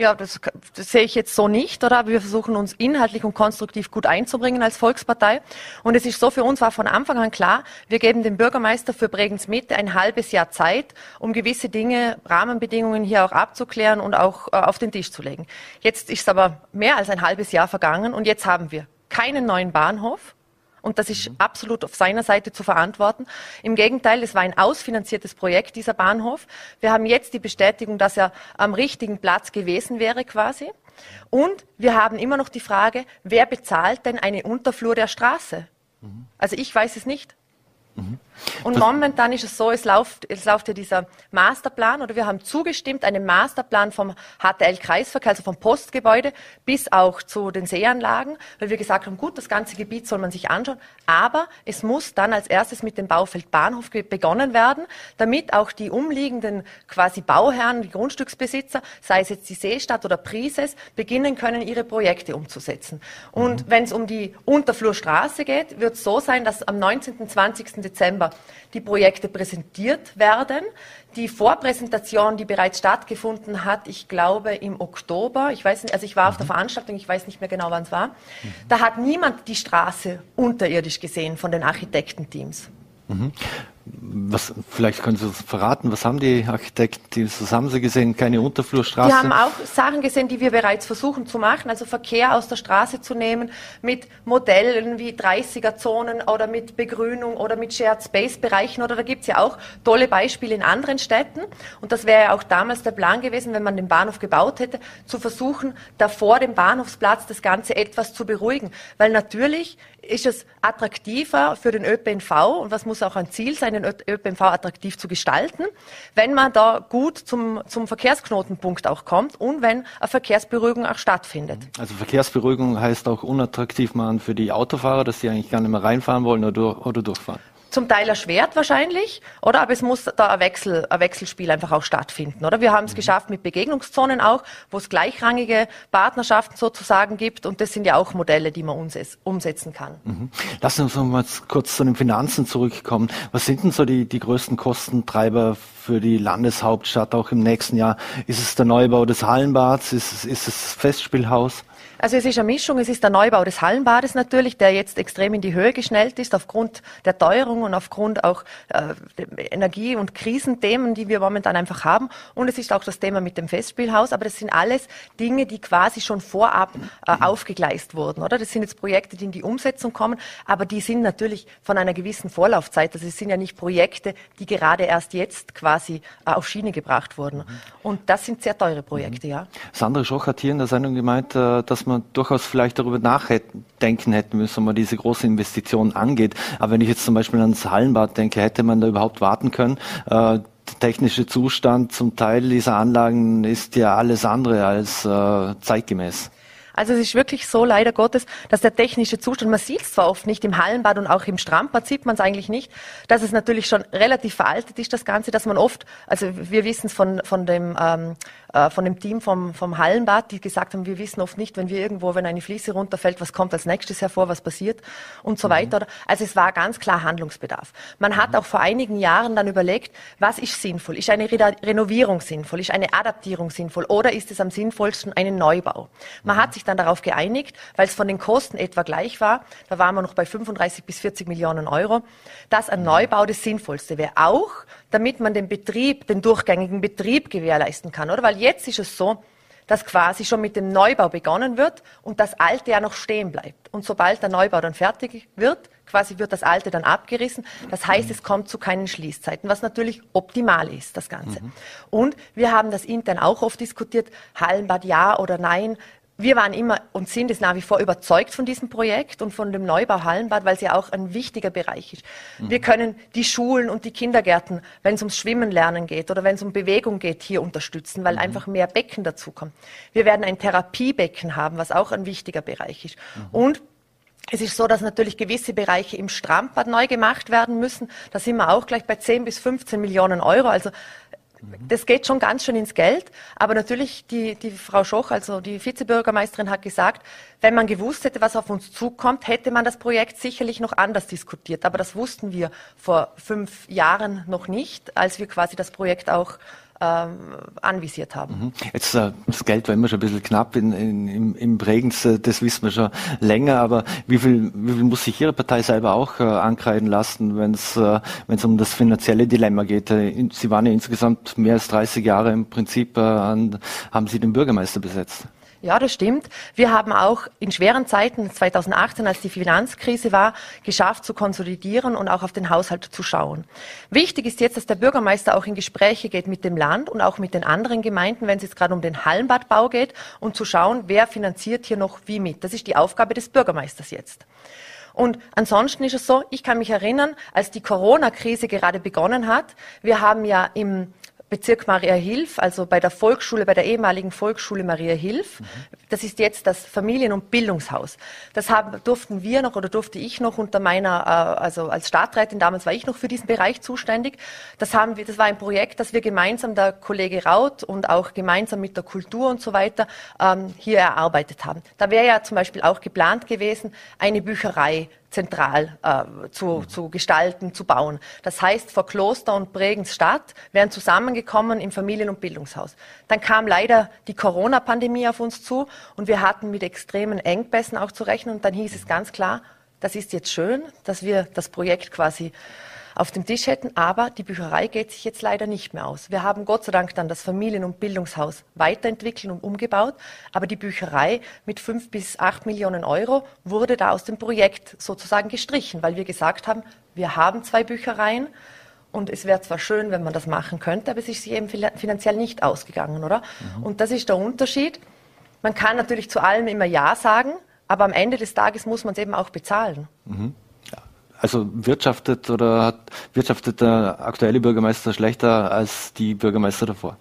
Ja, das, das sehe ich jetzt so nicht, oder? Wir versuchen uns inhaltlich und konstruktiv gut einzubringen als Volkspartei. Und es ist so, für uns war von Anfang an klar, wir geben dem Bürgermeister für Bregenz Mitte ein halbes Jahr Zeit, um gewisse Dinge, Rahmenbedingungen hier auch abzuklären und auch äh, auf den Tisch zu legen. Jetzt ist aber mehr als ein halbes Jahr vergangen und jetzt haben wir keinen neuen Bahnhof. Und das ist mhm. absolut auf seiner Seite zu verantworten. Im Gegenteil, es war ein ausfinanziertes Projekt, dieser Bahnhof. Wir haben jetzt die Bestätigung, dass er am richtigen Platz gewesen wäre quasi. Und wir haben immer noch die Frage, wer bezahlt denn eine Unterflur der Straße? Mhm. Also ich weiß es nicht. Mhm. Und das momentan ist es so, es läuft, es läuft ja dieser Masterplan oder wir haben zugestimmt, einen Masterplan vom HTL-Kreisverkehr, also vom Postgebäude bis auch zu den Seeanlagen, weil wir gesagt haben, gut, das ganze Gebiet soll man sich anschauen, aber es muss dann als erstes mit dem Baufeld Bahnhof begonnen werden, damit auch die umliegenden quasi Bauherren, die Grundstücksbesitzer, sei es jetzt die Seestadt oder Prises, beginnen können, ihre Projekte umzusetzen. Und mhm. wenn es um die Unterflurstraße geht, wird es so sein, dass am 19. 20. Dezember Die Projekte präsentiert werden. Die Vorpräsentation, die bereits stattgefunden hat, ich glaube im Oktober, ich weiß nicht, also ich war auf der Veranstaltung, ich weiß nicht mehr genau, wann es war, da hat niemand die Straße unterirdisch gesehen von den Architektenteams. Mhm. Was, vielleicht können Sie uns verraten, was haben die Architekten, was haben Sie gesehen? Keine Unterflurstraße? Die haben auch Sachen gesehen, die wir bereits versuchen zu machen, also Verkehr aus der Straße zu nehmen, mit Modellen wie 30er-Zonen oder mit Begrünung oder mit Shared Space-Bereichen oder da gibt es ja auch tolle Beispiele in anderen Städten und das wäre ja auch damals der Plan gewesen, wenn man den Bahnhof gebaut hätte, zu versuchen, da vor dem Bahnhofsplatz das Ganze etwas zu beruhigen, weil natürlich ist es attraktiver für den ÖPNV und was muss auch ein Ziel sein, den ÖPNV attraktiv zu gestalten, wenn man da gut zum, zum Verkehrsknotenpunkt auch kommt und wenn eine Verkehrsberuhigung auch stattfindet. Also Verkehrsberuhigung heißt auch unattraktiv machen für die Autofahrer, dass die eigentlich gar nicht mehr reinfahren wollen oder, oder durchfahren zum Teil erschwert wahrscheinlich, oder? Aber es muss da ein, Wechsel, ein Wechselspiel einfach auch stattfinden, oder? Wir haben es mhm. geschafft mit Begegnungszonen auch, wo es gleichrangige Partnerschaften sozusagen gibt und das sind ja auch Modelle, die man umsetzen kann. Mhm. Lassen uns noch mal kurz zu den Finanzen zurückkommen. Was sind denn so die, die größten Kostentreiber für die Landeshauptstadt auch im nächsten Jahr? Ist es der Neubau des Hallenbads? Ist es, ist es das Festspielhaus? Also es ist eine Mischung. Es ist der Neubau des Hallenbades natürlich, der jetzt extrem in die Höhe geschnellt ist aufgrund der Teuerung und aufgrund auch äh, Energie- und Krisenthemen, die wir momentan einfach haben. Und es ist auch das Thema mit dem Festspielhaus. Aber das sind alles Dinge, die quasi schon vorab äh, aufgegleist wurden, oder? Das sind jetzt Projekte, die in die Umsetzung kommen, aber die sind natürlich von einer gewissen Vorlaufzeit. Also es sind ja nicht Projekte, die gerade erst jetzt quasi äh, auf Schiene gebracht wurden. Und das sind sehr teure Projekte, mhm. ja. Sandra Schoch hat hier in der Sendung gemeint, äh, dass man durchaus vielleicht darüber nachdenken hätte müssen, wenn man diese große Investition angeht. Aber wenn ich jetzt zum Beispiel ans Hallenbad denke, hätte man da überhaupt warten können? Äh, der technische Zustand zum Teil dieser Anlagen ist ja alles andere als äh, zeitgemäß. Also es ist wirklich so, leider Gottes, dass der technische Zustand, man sieht es zwar oft nicht im Hallenbad und auch im Strandbad sieht man es eigentlich nicht, dass es natürlich schon relativ veraltet ist, das Ganze, dass man oft, also wir wissen es von, von dem ähm, äh, von dem Team vom, vom Hallenbad, die gesagt haben, wir wissen oft nicht, wenn wir irgendwo, wenn eine Fliese runterfällt, was kommt als nächstes hervor, was passiert und so mhm. weiter. Also es war ganz klar Handlungsbedarf. Man hat auch vor einigen Jahren dann überlegt, was ist sinnvoll? Ist eine Re Renovierung sinnvoll? Ist eine Adaptierung sinnvoll? Oder ist es am sinnvollsten einen Neubau? Man mhm. hat sich dann darauf geeinigt, weil es von den Kosten etwa gleich war, da waren wir noch bei 35 bis 40 Millionen Euro, dass ein mhm. Neubau das Sinnvollste wäre. Auch, damit man den Betrieb, den durchgängigen Betrieb gewährleisten kann, oder? Weil jetzt ist es so, dass quasi schon mit dem Neubau begonnen wird und das Alte ja noch stehen bleibt. Und sobald der Neubau dann fertig wird, quasi wird das Alte dann abgerissen. Das heißt, es kommt zu keinen Schließzeiten, was natürlich optimal ist, das Ganze. Mhm. Und wir haben das intern auch oft diskutiert, Hallenbad ja oder nein wir waren immer und sind es nach wie vor überzeugt von diesem Projekt und von dem Neubau Hallenbad, weil es ja auch ein wichtiger Bereich ist. Mhm. Wir können die Schulen und die Kindergärten, wenn es ums Schwimmen lernen geht oder wenn es um Bewegung geht, hier unterstützen, weil mhm. einfach mehr Becken dazukommen. Wir werden ein Therapiebecken haben, was auch ein wichtiger Bereich ist. Mhm. Und es ist so, dass natürlich gewisse Bereiche im Strandbad neu gemacht werden müssen. Da sind wir auch gleich bei 10 bis 15 Millionen Euro. Also das geht schon ganz schön ins Geld. Aber natürlich, die, die Frau Schoch, also die Vizebürgermeisterin, hat gesagt, wenn man gewusst hätte, was auf uns zukommt, hätte man das Projekt sicherlich noch anders diskutiert. Aber das wussten wir vor fünf Jahren noch nicht, als wir quasi das Projekt auch ähm, anvisiert haben. Mhm. Jetzt äh, das Geld war immer schon ein bisschen knapp in, in, im, im Bregenz, äh, das wissen wir schon länger, aber wie viel, wie viel muss sich Ihre Partei selber auch äh, ankreiden lassen, wenn es äh, wenn es um das finanzielle Dilemma geht? Äh, Sie waren ja insgesamt mehr als 30 Jahre im Prinzip, äh, an, haben Sie den Bürgermeister besetzt. Ja, das stimmt. Wir haben auch in schweren Zeiten 2018, als die Finanzkrise war, geschafft zu konsolidieren und auch auf den Haushalt zu schauen. Wichtig ist jetzt, dass der Bürgermeister auch in Gespräche geht mit dem Land und auch mit den anderen Gemeinden, wenn es jetzt gerade um den Hallenbadbau geht und zu schauen, wer finanziert hier noch wie mit. Das ist die Aufgabe des Bürgermeisters jetzt. Und ansonsten ist es so, ich kann mich erinnern, als die Corona-Krise gerade begonnen hat, wir haben ja im Bezirk Maria Hilf, also bei der Volksschule, bei der ehemaligen Volksschule Maria Hilf. Mhm. Das ist jetzt das Familien- und Bildungshaus. Das haben, durften wir noch oder durfte ich noch unter meiner, äh, also als Stadträtin, damals war ich noch für diesen Bereich zuständig. Das haben wir, das war ein Projekt, das wir gemeinsam, der Kollege Raut und auch gemeinsam mit der Kultur und so weiter, ähm, hier erarbeitet haben. Da wäre ja zum Beispiel auch geplant gewesen, eine Bücherei zentral äh, zu, zu gestalten, zu bauen. Das heißt, vor Kloster und Bregenz Stadt wären zusammengekommen im Familien- und Bildungshaus. Dann kam leider die Corona-Pandemie auf uns zu und wir hatten mit extremen Engpässen auch zu rechnen und dann hieß es ganz klar, das ist jetzt schön, dass wir das Projekt quasi auf dem Tisch hätten, aber die Bücherei geht sich jetzt leider nicht mehr aus. Wir haben Gott sei Dank dann das Familien- und Bildungshaus weiterentwickelt und umgebaut, aber die Bücherei mit fünf bis acht Millionen Euro wurde da aus dem Projekt sozusagen gestrichen, weil wir gesagt haben, wir haben zwei Büchereien, und es wäre zwar schön, wenn man das machen könnte, aber es ist sich eben finanziell nicht ausgegangen, oder? Mhm. Und das ist der Unterschied. Man kann natürlich zu allem immer Ja sagen, aber am Ende des Tages muss man es eben auch bezahlen. Mhm. Also wirtschaftet oder hat wirtschaftet der aktuelle Bürgermeister schlechter als die Bürgermeister davor?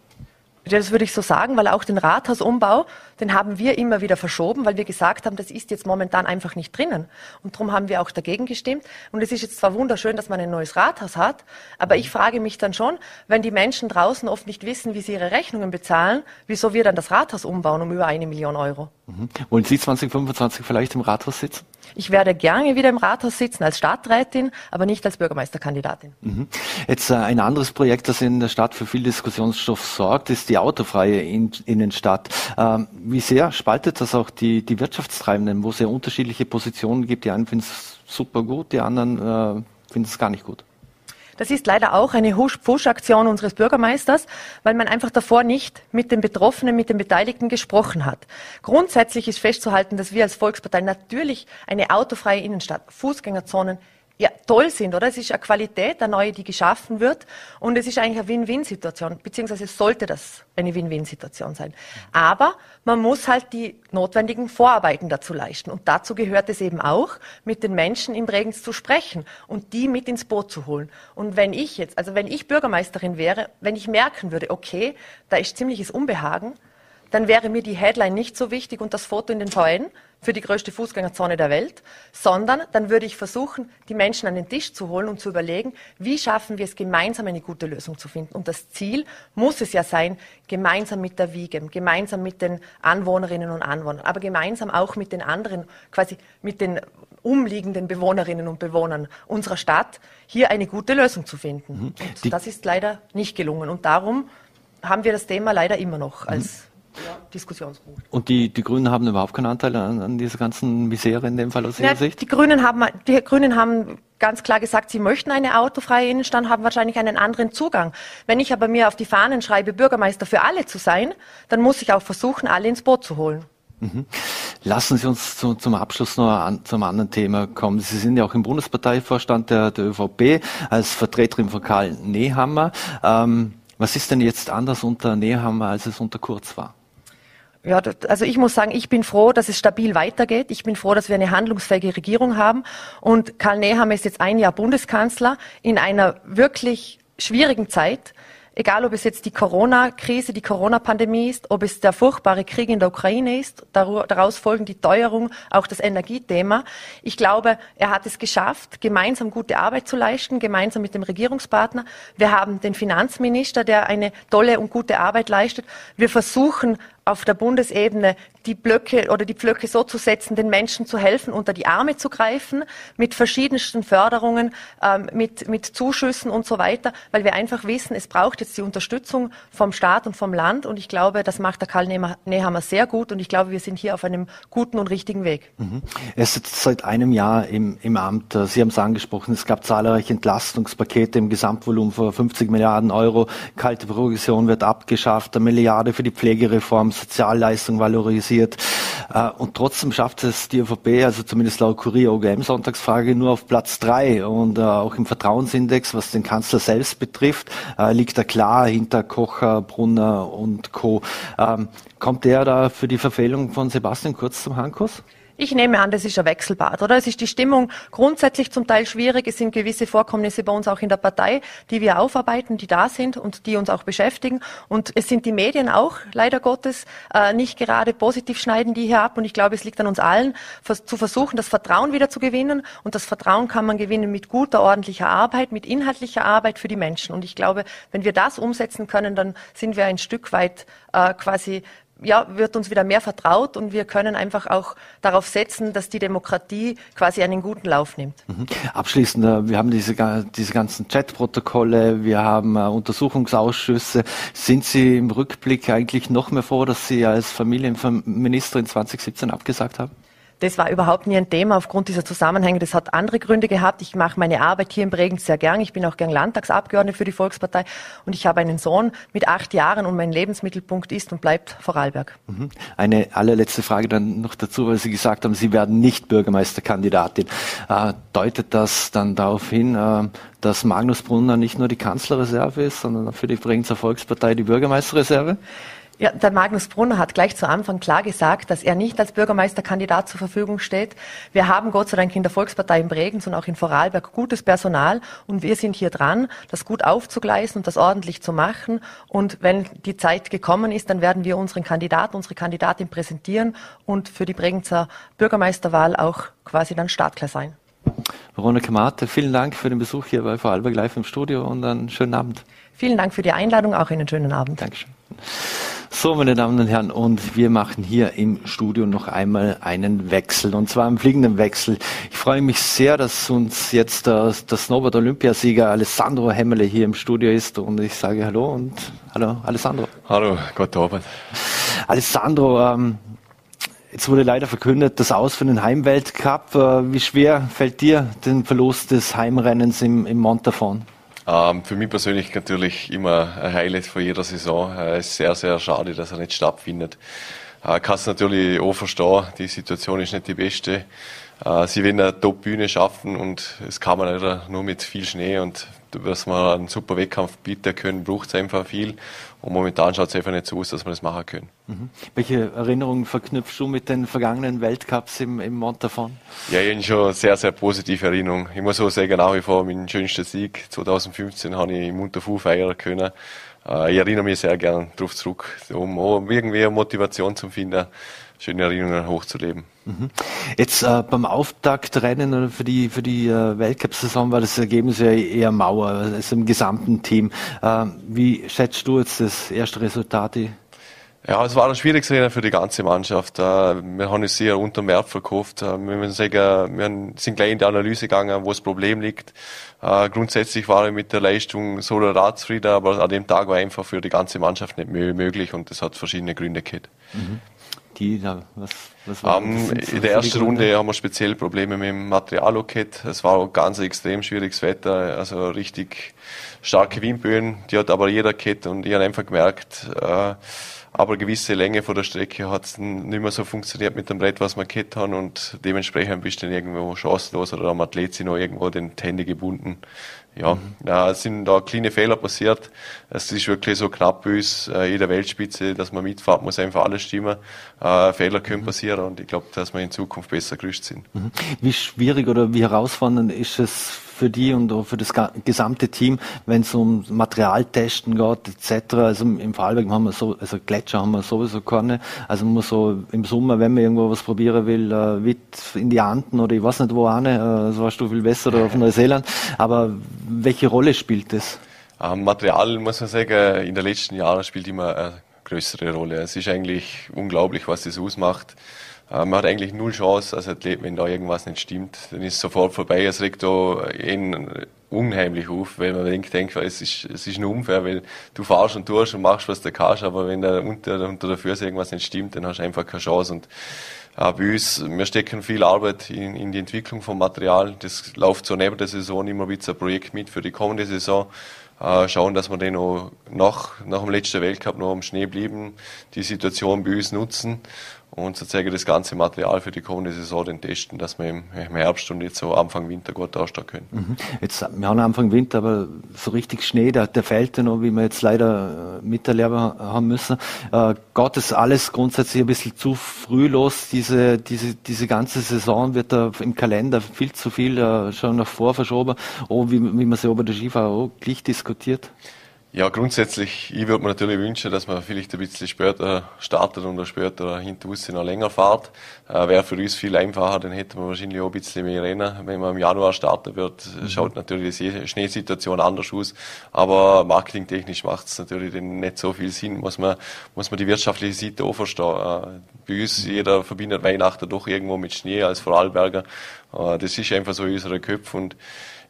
Das würde ich so sagen, weil auch den Rathausumbau, den haben wir immer wieder verschoben, weil wir gesagt haben, das ist jetzt momentan einfach nicht drinnen. Und darum haben wir auch dagegen gestimmt. Und es ist jetzt zwar wunderschön, dass man ein neues Rathaus hat, aber ich frage mich dann schon, wenn die Menschen draußen oft nicht wissen, wie sie ihre Rechnungen bezahlen, wieso wir dann das Rathaus umbauen um über eine Million Euro. Mhm. Wollen Sie 2025 vielleicht im Rathaus sitzen? Ich werde gerne wieder im Rathaus sitzen als Stadträtin, aber nicht als Bürgermeisterkandidatin. Mhm. Jetzt äh, ein anderes Projekt, das in der Stadt für viel Diskussionsstoff sorgt, ist die autofreie in Innenstadt. Ähm, wie sehr spaltet das auch die, die Wirtschaftstreibenden, wo es ja unterschiedliche Positionen gibt? Die einen finden es super gut, die anderen äh, finden es gar nicht gut. Das ist leider auch eine Husch-Push-Aktion unseres Bürgermeisters, weil man einfach davor nicht mit den Betroffenen, mit den Beteiligten gesprochen hat. Grundsätzlich ist festzuhalten, dass wir als Volkspartei natürlich eine autofreie Innenstadt, Fußgängerzonen, toll sind, oder? Es ist eine Qualität, eine neue, die geschaffen wird. Und es ist eigentlich eine Win-Win-Situation, beziehungsweise sollte das eine Win-Win-Situation sein. Aber man muss halt die notwendigen Vorarbeiten dazu leisten. Und dazu gehört es eben auch, mit den Menschen in Bregenz zu sprechen und die mit ins Boot zu holen. Und wenn ich jetzt, also wenn ich Bürgermeisterin wäre, wenn ich merken würde, okay, da ist ziemliches Unbehagen, dann wäre mir die Headline nicht so wichtig und das Foto in den VN für die größte Fußgängerzone der Welt, sondern dann würde ich versuchen, die Menschen an den Tisch zu holen und zu überlegen, wie schaffen wir es gemeinsam eine gute Lösung zu finden. Und das Ziel muss es ja sein, gemeinsam mit der Wiegem, gemeinsam mit den Anwohnerinnen und Anwohnern, aber gemeinsam auch mit den anderen, quasi mit den umliegenden Bewohnerinnen und Bewohnern unserer Stadt, hier eine gute Lösung zu finden. Mhm. das ist leider nicht gelungen. Und darum haben wir das Thema leider immer noch als ja, Diskussionspunkt. Und die, die Grünen haben überhaupt keinen Anteil an, an dieser ganzen Misere in dem Fall aus Ihrer ja, Sicht? Die Grünen, haben, die Grünen haben ganz klar gesagt, sie möchten eine autofreie Innenstadt, haben wahrscheinlich einen anderen Zugang. Wenn ich aber mir auf die Fahnen schreibe, Bürgermeister für alle zu sein, dann muss ich auch versuchen, alle ins Boot zu holen. Mhm. Lassen Sie uns zu, zum Abschluss noch an, zum anderen Thema kommen. Sie sind ja auch im Bundesparteivorstand der, der ÖVP als Vertreterin von Karl Nehammer. Ähm, was ist denn jetzt anders unter Nehammer, als es unter Kurz war? Ja, also ich muss sagen, ich bin froh, dass es stabil weitergeht. Ich bin froh, dass wir eine handlungsfähige Regierung haben. Und Karl Nehammer ist jetzt ein Jahr Bundeskanzler in einer wirklich schwierigen Zeit. Egal, ob es jetzt die Corona-Krise, die Corona-Pandemie ist, ob es der furchtbare Krieg in der Ukraine ist, daraus folgen die Teuerung, auch das Energiethema. Ich glaube, er hat es geschafft, gemeinsam gute Arbeit zu leisten, gemeinsam mit dem Regierungspartner. Wir haben den Finanzminister, der eine tolle und gute Arbeit leistet. Wir versuchen auf der Bundesebene die Blöcke oder die Pflöcke so zu setzen, den Menschen zu helfen, unter die Arme zu greifen, mit verschiedensten Förderungen, ähm, mit, mit Zuschüssen und so weiter, weil wir einfach wissen, es braucht jetzt die Unterstützung vom Staat und vom Land und ich glaube, das macht der Karl Nehammer sehr gut und ich glaube, wir sind hier auf einem guten und richtigen Weg. Mhm. Er ist jetzt seit einem Jahr im, im Amt. Sie haben es angesprochen, es gab zahlreiche Entlastungspakete im Gesamtvolumen von 50 Milliarden Euro. Kalte Progression wird abgeschafft, eine Milliarde für die Pflegereform Sozialleistung valorisiert. Äh, und trotzdem schafft es die ÖVP, also zumindest laut Kurier OGM Sonntagsfrage, nur auf Platz drei. Und äh, auch im Vertrauensindex, was den Kanzler selbst betrifft, äh, liegt er klar hinter Kocher, Brunner und Co. Ähm, kommt der da für die Verfehlung von Sebastian Kurz zum Handkurs? Ich nehme an, das ist ein Wechselbad, oder? Es ist die Stimmung grundsätzlich zum Teil schwierig. Es sind gewisse Vorkommnisse bei uns auch in der Partei, die wir aufarbeiten, die da sind und die uns auch beschäftigen. Und es sind die Medien auch, leider Gottes, äh, nicht gerade positiv schneiden die hier ab. Und ich glaube, es liegt an uns allen, zu versuchen, das Vertrauen wieder zu gewinnen. Und das Vertrauen kann man gewinnen mit guter, ordentlicher Arbeit, mit inhaltlicher Arbeit für die Menschen. Und ich glaube, wenn wir das umsetzen können, dann sind wir ein Stück weit äh, quasi ja, wird uns wieder mehr vertraut und wir können einfach auch darauf setzen, dass die Demokratie quasi einen guten Lauf nimmt. Mhm. Abschließend, wir haben diese, diese ganzen Chatprotokolle, wir haben äh, Untersuchungsausschüsse. Sind Sie im Rückblick eigentlich noch mehr froh, dass Sie als Familienministerin 2017 abgesagt haben? Das war überhaupt nie ein Thema aufgrund dieser Zusammenhänge. Das hat andere Gründe gehabt. Ich mache meine Arbeit hier in Bregenz sehr gern. Ich bin auch gern Landtagsabgeordnete für die Volkspartei und ich habe einen Sohn mit acht Jahren und mein Lebensmittelpunkt ist und bleibt Vorarlberg. Mhm. Eine allerletzte Frage dann noch dazu, weil Sie gesagt haben, Sie werden nicht Bürgermeisterkandidatin. Äh, deutet das dann darauf hin, äh, dass Magnus Brunner nicht nur die Kanzlerreserve ist, sondern für die Bregenzer Volkspartei die Bürgermeisterreserve? Ja, der Magnus Brunner hat gleich zu Anfang klar gesagt, dass er nicht als Bürgermeisterkandidat zur Verfügung steht. Wir haben Gott sei Dank in der Volkspartei in Bregenz und auch in Vorarlberg gutes Personal und wir sind hier dran, das gut aufzugleisen und das ordentlich zu machen. Und wenn die Zeit gekommen ist, dann werden wir unseren Kandidaten, unsere Kandidatin präsentieren und für die Bregenzer Bürgermeisterwahl auch quasi dann startklar sein. Veronika Marte, vielen Dank für den Besuch hier bei Vorarlberg Live im Studio und einen schönen Abend. Vielen Dank für die Einladung, auch einen schönen Abend. Dankeschön. So, meine Damen und Herren, und wir machen hier im Studio noch einmal einen Wechsel, und zwar einen fliegenden Wechsel. Ich freue mich sehr, dass uns jetzt der, der Snowboard-Olympiasieger Alessandro Hemmele hier im Studio ist, und ich sage Hallo und Hallo, Alessandro. Hallo, guten Abend. Alessandro, ähm, Jetzt wurde leider verkündet, das Aus für den Heimweltcup. Äh, wie schwer fällt dir den Verlust des Heimrennens im, im Montafon? Ähm, für mich persönlich natürlich immer ein Highlight von jeder Saison. Es äh, ist sehr, sehr schade, dass er nicht stattfindet. Äh, kann es natürlich auch verstehen, die Situation ist nicht die beste. Äh, sie werden eine Top-Bühne schaffen und es kann man leider nur mit viel Schnee und dass wir einen super Wettkampf bieten können, braucht es einfach viel. Und momentan schaut es einfach nicht so aus, dass wir das machen können. Mhm. Welche Erinnerungen verknüpfst du mit den vergangenen Weltcups im, im Montafon? Ja, ich habe schon sehr, sehr positive Erinnerungen. Ich muss auch sagen, nach wie vor mein schönster Sieg 2015 habe ich im Montafon feiern können. Äh, ich erinnere mich sehr gerne darauf zurück, um irgendwie eine Motivation zu finden, schöne Erinnerungen hochzuleben. Mhm. Jetzt äh, beim Auftaktrennen für die für die äh, Weltcup-Saison war das Ergebnis ja eher Mauer, also im gesamten Team. Äh, wie schätzt du jetzt das erste Resultat? Ja, es war ein schwieriges Rennen für die ganze Mannschaft. Äh, wir haben es sehr unter Wert verkauft. Äh, wir sagen, wir sind gleich in die Analyse gegangen, wo das Problem liegt. Grundsätzlich war ich mit der Leistung so oder zufrieden, aber an dem Tag war einfach für die ganze Mannschaft nicht möglich und das hat verschiedene Gründe gehabt. Mhm die da, was, was war um, In der ersten Runde haben wir speziell Probleme mit dem Material gehabt. Es war auch ganz extrem schwieriges Wetter, also richtig starke Windböen, die hat aber jeder gehabt und ich habe einfach gemerkt, äh, aber eine gewisse Länge von der Strecke hat es nicht mehr so funktioniert mit dem Brett, was wir gehabt haben und dementsprechend bist du dann irgendwo chancenlos oder am Athlet sich noch irgendwo den Hände gebunden ja, ja, es sind da kleine Fehler passiert. Es ist wirklich so knapp bei uns, äh, jeder Weltspitze, dass man mitfahrt, muss einfach alles stimmen. Äh, Fehler können mhm. passieren und ich glaube, dass wir in Zukunft besser gerüstet sind. Mhm. Wie schwierig oder wie herausfordernd ist es für die und auch für das gesamte Team, wenn es um Materialtesten geht etc. Also im Vorarlberg haben wir so, also Gletscher haben wir sowieso keine. Also muss so im Sommer, wenn man irgendwo was probieren will, äh, weit in die Anden oder ich weiß nicht wo eine, äh, so weißt du viel besser oder auf *laughs* Neuseeland. Aber welche Rolle spielt das? Material muss man sagen, in den letzten Jahren spielt immer eine größere Rolle. Es ist eigentlich unglaublich, was das ausmacht. Äh, man hat eigentlich null Chance als Athlet, wenn da irgendwas nicht stimmt, dann ist es sofort vorbei. Es regt da ihn unheimlich auf, weil man denkt, denkt es, ist, es ist nur unfair, weil du fahrst und tust und machst, was du kannst, aber wenn da unter, unter der Füße irgendwas nicht stimmt, dann hast du einfach keine Chance. Und äh, bei uns, wir stecken viel Arbeit in, in die Entwicklung vom Material. Das läuft so neben der Saison immer wieder ein Projekt mit für die kommende Saison. Äh, schauen, dass wir den noch nach, nach dem letzten Weltcup noch am Schnee blieben, die Situation bei uns nutzen und sozusagen das ganze Material für die kommende Saison den testen, dass wir im, Herbst und jetzt so Anfang Winter gut ausstehen können. Mhm. Jetzt, wir haben Anfang Winter, aber so richtig Schnee, der, der fällt ja noch, wie wir jetzt leider äh, miterleben haben müssen. Äh, geht das alles grundsätzlich ein bisschen zu früh los? Diese, diese, diese ganze Saison wird da im Kalender viel zu viel äh, schon nach vor verschoben, oh, wie, wie man sie über der Skifahrer auch gleich diskutiert? Ja, grundsätzlich, ich würde mir natürlich wünschen, dass man vielleicht ein bisschen später startet und später hinter uns noch länger fährt. Äh, Wäre für uns viel einfacher, dann hätten wir wahrscheinlich auch ein bisschen mehr Rennen. Wenn man im Januar starten wird, mhm. schaut natürlich die Schneesituation anders aus. Aber marketingtechnisch macht es natürlich nicht so viel Sinn. Muss man, muss man die wirtschaftliche Seite auch verstehen. Äh, bei uns, mhm. jeder verbindet Weihnachten doch irgendwo mit Schnee als Vorarlberger. Äh, das ist einfach so in unseren Köpfen. Und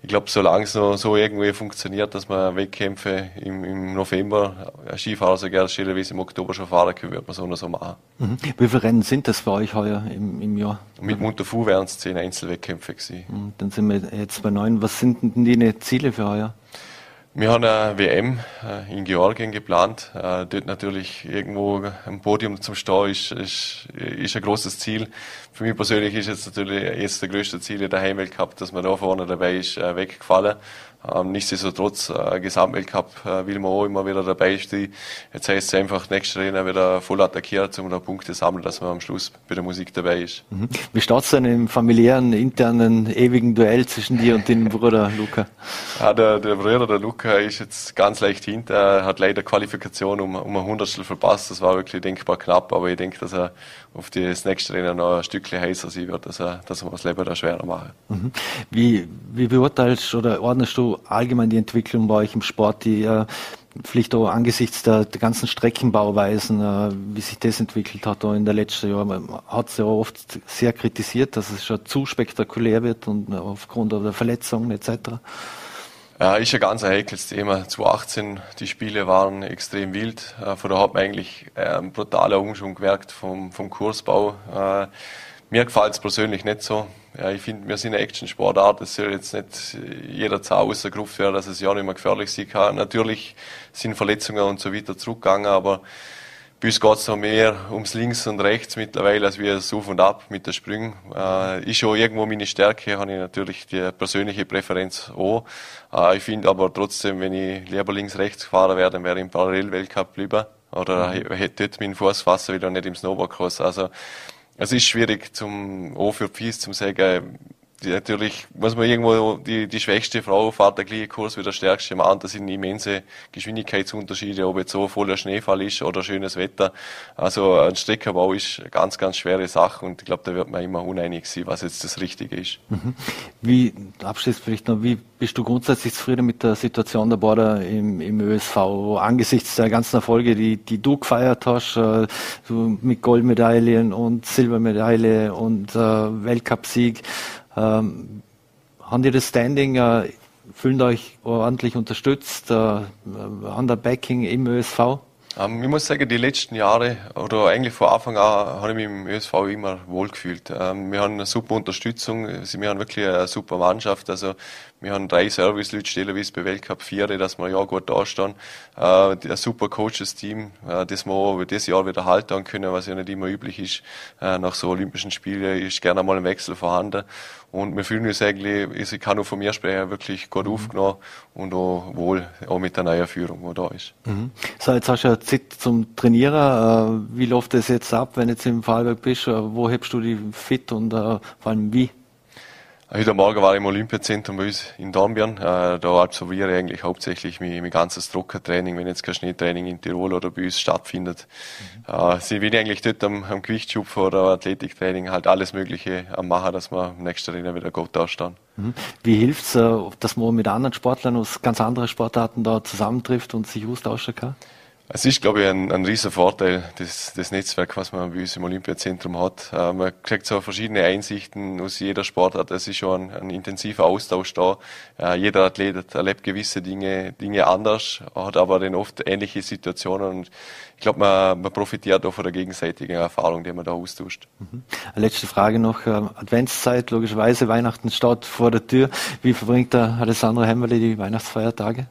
ich glaube, solange es noch so irgendwie funktioniert, dass man Wettkämpfe im, im November, Skifahrer so gerne stellenweise im Oktober schon fahren können, wird man so oder so machen. Mhm. Wie viele Rennen sind das für euch heuer im, im Jahr? Mit Munterfu wären es zehn Einzelwettkämpfe gewesen. Mhm. Dann sind wir jetzt bei neun. Was sind denn die Ziele für heuer? Wir haben eine WM äh, in Georgien geplant. Äh, dort natürlich irgendwo am Podium zum Stehen ist, ist, ist ein großes Ziel. Für mich persönlich ist jetzt natürlich jetzt der größte Ziel der Heimweltcup, dass man da vorne dabei ist, äh, weggefallen. Ähm, nichtsdestotrotz, äh, Gesamtweltcup äh, will man auch immer wieder dabei stehen. Jetzt heißt es einfach, nächste Rennen wieder voll attackiert, um da Punkte sammeln, dass man am Schluss bei der Musik dabei ist. Mhm. Wie steht es denn im familiären, internen, ewigen Duell zwischen dir und deinem *laughs* Bruder Luca? Ja, der, der Bruder, der Luca, ist jetzt ganz leicht hinter. Er hat leider Qualifikation um, um ein Hundertstel verpasst. Das war wirklich denkbar knapp, aber ich denke, dass er auf das nächste Rennen noch ein Stückchen heißer sein wird, dass er, dass er das Leben da schwerer machen. Mhm. Wie, wie beurteilst oder ordnest du allgemein die Entwicklung bei euch im Sport, die äh, vielleicht auch angesichts der, der ganzen Streckenbauweisen, äh, wie sich das entwickelt hat in der letzten Jahren, man hat es ja oft sehr kritisiert, dass es schon zu spektakulär wird und aufgrund der Verletzungen etc. Ja, ist ein ganz heikles Thema. 2018, die Spiele waren extrem wild. Äh, von da hat man eigentlich äh, ein brutaler Umschwung gemerkt vom, vom Kursbau. Mir gefällt es persönlich nicht so. Ja, ich finde, wir sind eine Action-Sportart. Es soll jetzt nicht jeder Zau rausgerufen werden, dass es ja nicht mehr gefährlich sein kann. Natürlich sind Verletzungen und so weiter zurückgegangen, aber bei uns geht es noch mehr ums Links und Rechts mittlerweile, als wie das Auf und Ab mit den Sprüngen. Äh, ist schon irgendwo meine Stärke, habe ich natürlich die persönliche Präferenz auch. Äh, ich finde aber trotzdem, wenn ich lieber links-rechts gefahren wäre, dann wäre ich im Parallel-Weltcup lieber. Oder mhm. hätte dort meinen Fuß fassen, wieder nicht im Snowboardcross. Also, es ist schwierig zum, auch für Fies zum sagen, die, natürlich muss man irgendwo die, die schwächste Frau fährt der gleiche Kurs wie der stärkste Mann. Das sind immense Geschwindigkeitsunterschiede, ob jetzt so voller Schneefall ist oder schönes Wetter. Also ein Streckenbau ist eine ganz, ganz schwere Sache und ich glaube, da wird man immer uneinig sein, was jetzt das Richtige ist. Mhm. Wie, abschließend vielleicht noch, wie bist du grundsätzlich zufrieden mit der Situation der Border im, im ÖSV angesichts der ganzen Erfolge, die, die du gefeiert hast, äh, mit Goldmedaillen und Silbermedaille und äh, Weltcupsieg? Ähm, haben die das Standing, äh, fühlen euch ordentlich unterstützt, äh, haben der Backing im ÖSV? Ähm, ich muss sagen, die letzten Jahre oder eigentlich von Anfang an habe ich mich im ÖSV immer wohlgefühlt. Ähm, wir haben eine super Unterstützung, wir haben wirklich eine super Mannschaft. Also wir haben drei Service-Leute stellen, wie es bei Weltcup 4, dass wir ja gut dastehen. Äh, ein super Coaches-Team, äh, das wir auch dieses Jahr wieder halten können, was ja nicht immer üblich ist. Äh, nach so Olympischen Spielen ist gerne mal ein Wechsel vorhanden. Und wir fühlen uns eigentlich, ich kann nur von mir sprechen, wirklich gut mhm. aufgenommen und auch wohl, auch mit der neuen Führung, die da ist. Mhm. So, jetzt hast du ja Zeit zum Trainieren. Äh, wie läuft das jetzt ab, wenn du jetzt im Fallberg bist? Äh, wo hebst du die fit und äh, vor allem wie? Heute Morgen war ich im Olympiazentrum bei uns in Dornbirn. Äh, da absolviere ich eigentlich hauptsächlich mein, mein ganzes Druckertraining, wenn jetzt kein Schneetraining in Tirol oder bei uns stattfindet. Mhm. Äh, sind wir eigentlich dort am, am Gewichtsschub oder Athletiktraining halt alles Mögliche am machen, dass wir im nächsten Rennen wieder gut dastehen. Mhm. Wie hilft's, äh, dass man mit anderen Sportlern aus ganz anderen Sportarten da zusammentrifft und sich austauschen kann? Es ist, glaube ich, ein, ein riesen Vorteil, das, das Netzwerk, was man bei uns im Olympiazentrum hat. Äh, man kriegt so verschiedene Einsichten aus jeder Sportart. Es ist schon ein, ein intensiver Austausch da. Äh, jeder Athlet erlebt gewisse Dinge, Dinge anders, hat aber dann oft ähnliche Situationen und ich glaube, man, man profitiert auch von der gegenseitigen Erfahrung, die man da austauscht. Mhm. Letzte Frage noch. Äh, Adventszeit, logischerweise, Weihnachten steht vor der Tür. Wie verbringt der Alessandro Hemmerle die Weihnachtsfeiertage?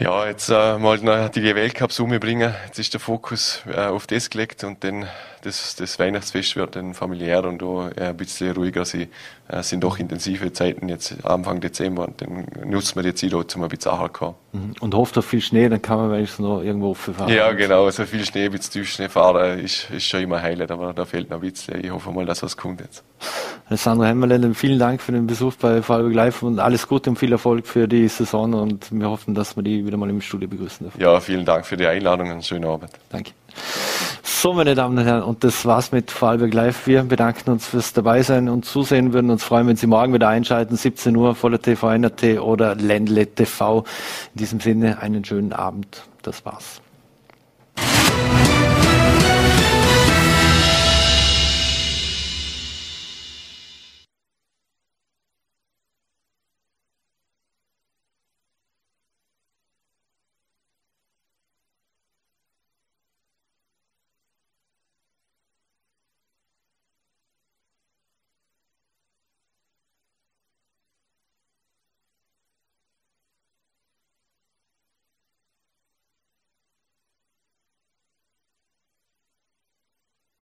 Ja, jetzt äh, mal noch die Weltcups umbringen. Jetzt ist der Fokus äh, auf das gelegt und dann das, das Weihnachtsfest wird dann familiär und auch ein bisschen ruhiger. Es sind doch intensive Zeiten jetzt Anfang Dezember und dann nutzt man die Zeit auch, um ein bisschen anzukommen. Mhm. Und hofft auf viel Schnee, dann kann man wenigstens noch irgendwo fahren. Ja, genau. So viel Schnee, bis Tiefschnee fahren, ist, ist schon immer heilig, aber da fehlt noch ein bisschen. Ich hoffe mal, dass was kommt jetzt. Alessandro Hemmerle, vielen Dank für den Besuch bei Fallberg Live und alles Gute und viel Erfolg für die Saison und wir hoffen, dass wir die wieder mal im Studio begrüßen dürfen. Ja, vielen Dank für die Einladung und einen schönen Abend. Danke. So, meine Damen und Herren, und das war's mit Vorarlberg Live. Wir bedanken uns fürs Dabeisein und Zusehen, würden uns freuen, wenn Sie morgen wieder einschalten, 17 Uhr, voller TV, NRT oder Ländle TV. In diesem Sinne, einen schönen Abend. Das war's.